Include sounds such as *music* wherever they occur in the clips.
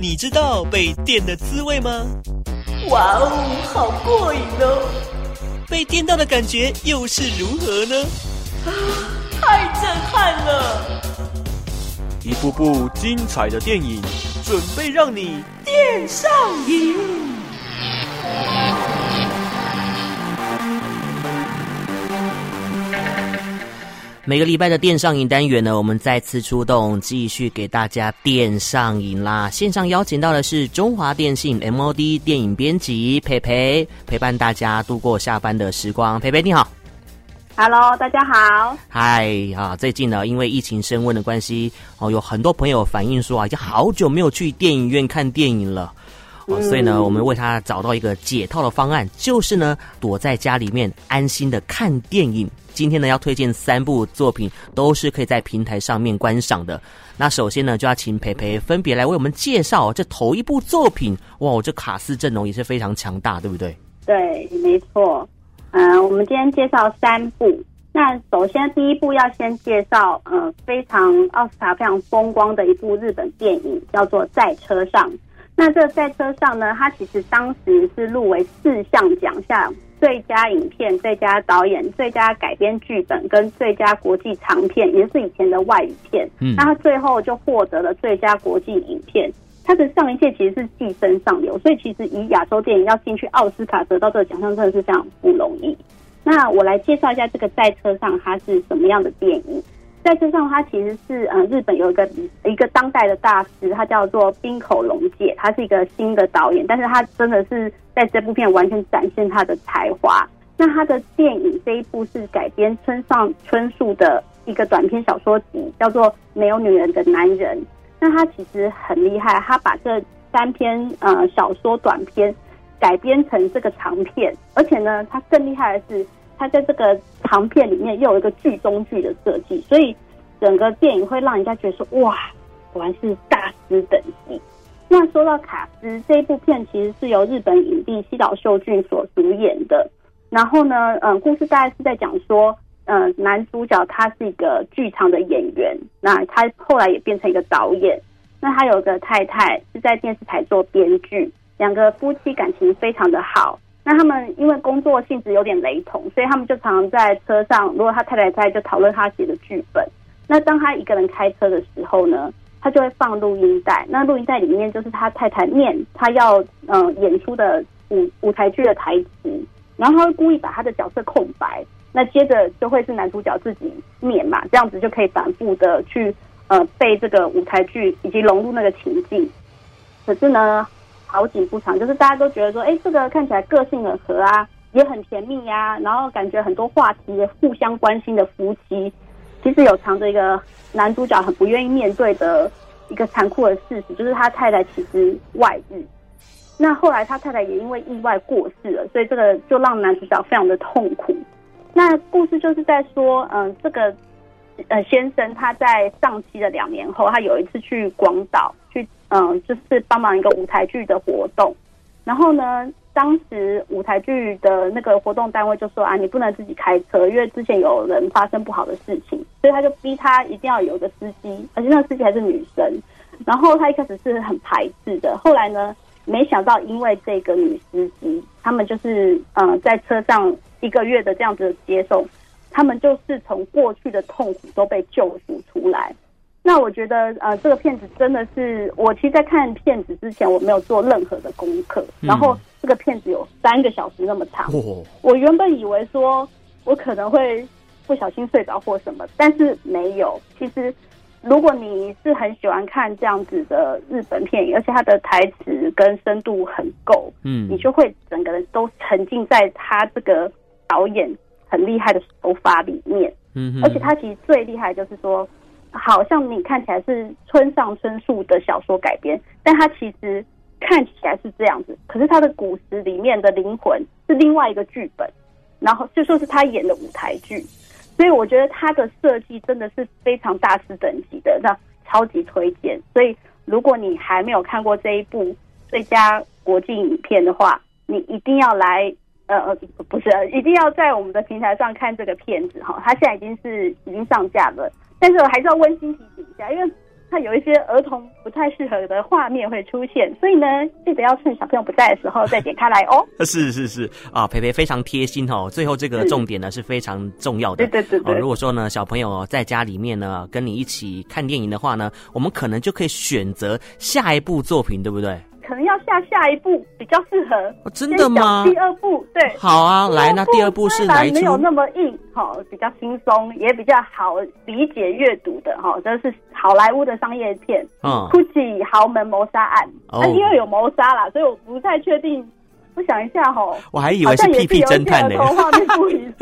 你知道被电的滋味吗？哇哦，好过瘾哦！被电到的感觉又是如何呢？啊，太震撼了！一部部精彩的电影，准备让你电上瘾。每个礼拜的电上瘾单元呢，我们再次出动，继续给大家电上瘾啦！线上邀请到的是中华电信 MOD 电影编辑培培，陪伴大家度过下班的时光。培培你好，Hello，大家好，嗨啊！最近呢，因为疫情升温的关系，哦，有很多朋友反映说啊，已经好久没有去电影院看电影了。哦，所以呢，我们为他找到一个解套的方案，就是呢，躲在家里面安心的看电影。今天呢，要推荐三部作品，都是可以在平台上面观赏的。那首先呢，就要请培培分别来为我们介绍这头一部作品。哇，这卡斯阵容也是非常强大，对不对？对，没错。嗯、呃，我们今天介绍三部。那首先第一部要先介绍，嗯、呃，非常奥斯卡非常风光的一部日本电影，叫做《在车上》。那这个在车上呢，它其实当时是入围四项奖项：最佳影片、最佳导演、最佳改编剧本跟最佳国际长片，也是以前的外语片。嗯，那它最后就获得了最佳国际影片。它的上一届其实是寄生上流，所以其实以亚洲电影要进去奥斯卡得到这个奖项，真的是非常不容易。那我来介绍一下这个在车上它是什么样的电影。在车上，他其实是嗯，日本有一个一个当代的大师，他叫做滨口龙介，他是一个新的导演，但是他真的是在这部片完全展现他的才华。那他的电影这一部是改编村上春树的一个短篇小说集，叫做《没有女人的男人》。那他其实很厉害，他把这三篇呃小说短篇改编成这个长片，而且呢，他更厉害的是。他在这个长片里面又有一个剧中剧的设计，所以整个电影会让人家觉得说：“哇，果然是大师等级。”那说到卡司，这一部片其实是由日本影帝西岛秀俊所主演的。然后呢，嗯，故事大概是在讲说，嗯，男主角他是一个剧场的演员，那他后来也变成一个导演。那他有个太太是在电视台做编剧，两个夫妻感情非常的好。那他们因为工作性质有点雷同，所以他们就常常在车上。如果他太太在，就讨论他写的剧本。那当他一个人开车的时候呢，他就会放录音带。那录音带里面就是他太太念他要嗯、演出的舞舞台剧的台词，然后他会故意把他的角色空白。那接着就会是男主角自己念嘛，这样子就可以反复的去呃背这个舞台剧以及融入那个情境。可是呢，好景不长，就是大家都觉得说，哎，这个看起来个性很合啊，也很甜蜜呀、啊，然后感觉很多话题互相关心的夫妻，其实有藏着一个男主角很不愿意面对的一个残酷的事实，就是他太太其实外遇。那后来他太太也因为意外过世了，所以这个就让男主角非常的痛苦。那故事就是在说，嗯，这个呃先生他在丧妻的两年后，他有一次去广岛去。嗯，就是帮忙一个舞台剧的活动，然后呢，当时舞台剧的那个活动单位就说啊，你不能自己开车，因为之前有人发生不好的事情，所以他就逼他一定要有个司机，而且那个司机还是女生。然后他一开始是很排斥的，后来呢，没想到因为这个女司机，他们就是嗯，在车上一个月的这样子的接送，他们就是从过去的痛苦都被救赎出来。那我觉得，呃，这个片子真的是，我其实，在看片子之前，我没有做任何的功课，然后这个片子有三个小时那么长，嗯，我原本以为说我可能会不小心睡着或什么，但是没有。其实，如果你是很喜欢看这样子的日本片，而且它的台词跟深度很够，嗯，你就会整个人都沉浸在他这个导演很厉害的手法里面，嗯，而且他其实最厉害就是说。好像你看起来是村上春树的小说改编，但他其实看起来是这样子，可是他的故事里面的灵魂是另外一个剧本，然后就说是他演的舞台剧，所以我觉得他的设计真的是非常大师等级的，那超级推荐。所以如果你还没有看过这一部最佳国际影片的话，你一定要来，呃呃，不是，一定要在我们的平台上看这个片子哈，它现在已经是已经上架了。但是我还是要温馨提醒一下，因为它有一些儿童不太适合的画面会出现，所以呢，记得要趁小朋友不在的时候再点开来哦。*laughs* 是是是啊，培培非常贴心哦。最后这个重点呢是非常重要的。对对对对。哦，如果说呢小朋友在家里面呢跟你一起看电影的话呢，我们可能就可以选择下一部作品，对不对？下下一步比较适合。哦，真的吗？第二部对。好啊，来，那第二部是哪一出？没有那么硬，哦，比较轻松，也比较好理解阅读的哈。这是好莱坞的商业片，嗯，Gucci 豪门谋杀案。那因为有谋杀啦，所以我不太确定。我想一下哈，我还以为是屁屁侦探呢。画面不一样，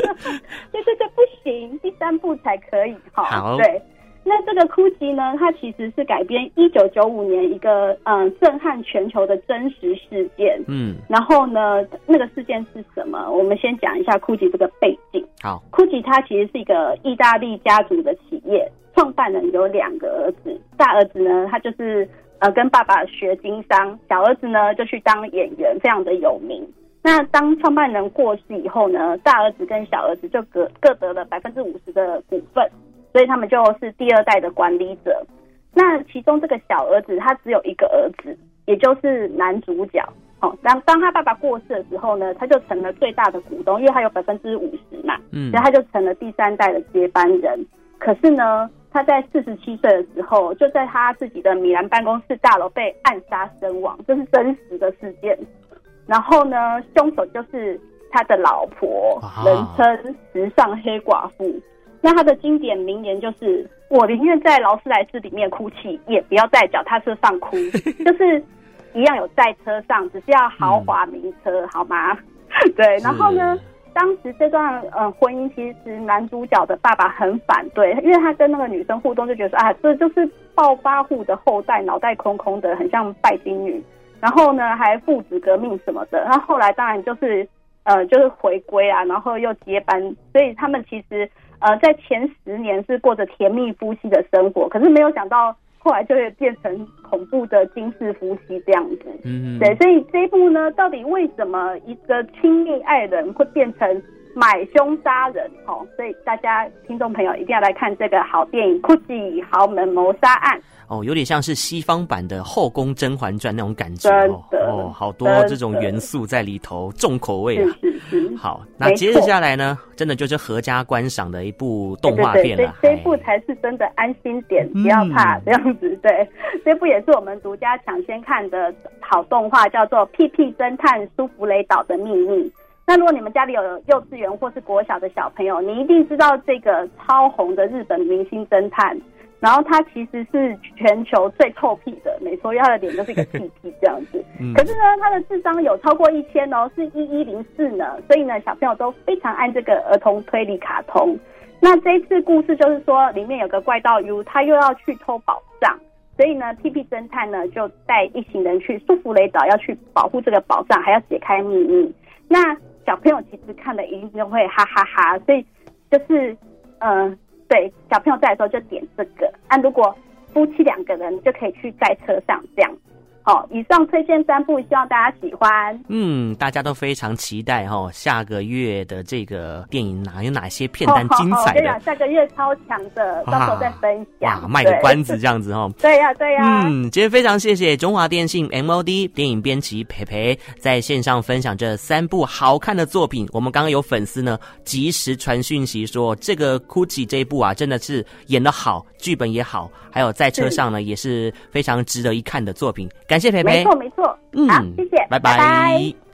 对 *laughs* 对对，不行，第三部才可以哈。好，对。那这个哭泣呢，它其实是改编一九九五年一个嗯震撼全球的真实事件。嗯，然后呢，那个事件是什么？我们先讲一下哭泣这个背景。好，哭泣它其实是一个意大利家族的企业，创办人有两个儿子，大儿子呢，他就是呃跟爸爸学经商，小儿子呢就去当演员，非常的有名。那当创办人过世以后呢，大儿子跟小儿子就各各得了百分之五十的股份。所以他们就是第二代的管理者。那其中这个小儿子他只有一个儿子，也就是男主角。哦，当当他爸爸过世的时候呢，他就成了最大的股东，因为他有百分之五十嘛。嗯，所以他就成了第三代的接班人。可是呢，他在四十七岁的时候，就在他自己的米兰办公室大楼被暗杀身亡，这是真实的事件。然后呢，凶手就是他的老婆，人称时尚黑寡妇。那他的经典名言就是：“我宁愿在劳斯莱斯里面哭泣，也不要在脚踏车上哭。*laughs* ”就是一样有在车上，只是要豪华名车，嗯、好吗？*laughs* 对。然后呢，当时这段呃婚姻，其实男主角的爸爸很反对，因为他跟那个女生互动，就觉得说啊，这就是暴发户的后代，脑袋空空的，很像拜金女。然后呢，还父子革命什么的。然后后来当然就是呃，就是回归啊，然后又接班，所以他们其实。呃，在前十年是过着甜蜜夫妻的生活，可是没有想到后来就会变成恐怖的惊世夫妻这样子。嗯，对，所以这一部呢，到底为什么一个亲密爱人会变成买凶杀人？哦，所以大家听众朋友一定要来看这个好电影《Gucci 豪门谋杀案》。哦，有点像是西方版的《后宫甄嬛传》那种感觉哦，哦，好多这种元素在里头，重口味啊。是是是。好，那接着下来呢，真的就是合家观赏的一部动画片了。这部才是真的安心点，不要怕这样子。对，*laughs* 这部也是我们独家抢先看的好动画，叫做《屁屁侦探苏芙蕾岛的秘密》。那如果你们家里有幼稚园或是国小的小朋友，你一定知道这个超红的日本明星侦探。然后他其实是全球最臭屁的，没错，因为他的脸就是一个屁屁这样子。*laughs* 可是呢，他的智商有超过一千哦，是一一零四呢。所以呢，小朋友都非常爱这个儿童推理卡通。那这一次故事就是说，里面有个怪盗 U，他又要去偷宝藏，所以呢，屁屁侦探呢就带一行人去苏芙蕾岛，要去保护这个宝藏，还要解开秘密。那小朋友其实看了一定就会哈哈哈，所以就是嗯。呃对，小朋友在的时候就点这个。啊，如果夫妻两个人就可以去在车上这样。好，以上推荐三部，希望大家喜欢。嗯，大家都非常期待哈、哦，下个月的这个电影哪有哪些片段精彩的？哦哦、下个月超强的，到时候再分享。哇，卖个关子这样子哈、哦。对呀、啊，对呀、啊。嗯，今天非常谢谢中华电信 MOD 电影编辑培培在线上分享这三部好看的作品。我们刚刚有粉丝呢，及时传讯息说，这个 Gucci 这一部啊，真的是演的好，剧本也好，还有在车上呢，也是非常值得一看的作品。感谢培培，没错没错，嗯，好，谢谢，拜拜。拜拜。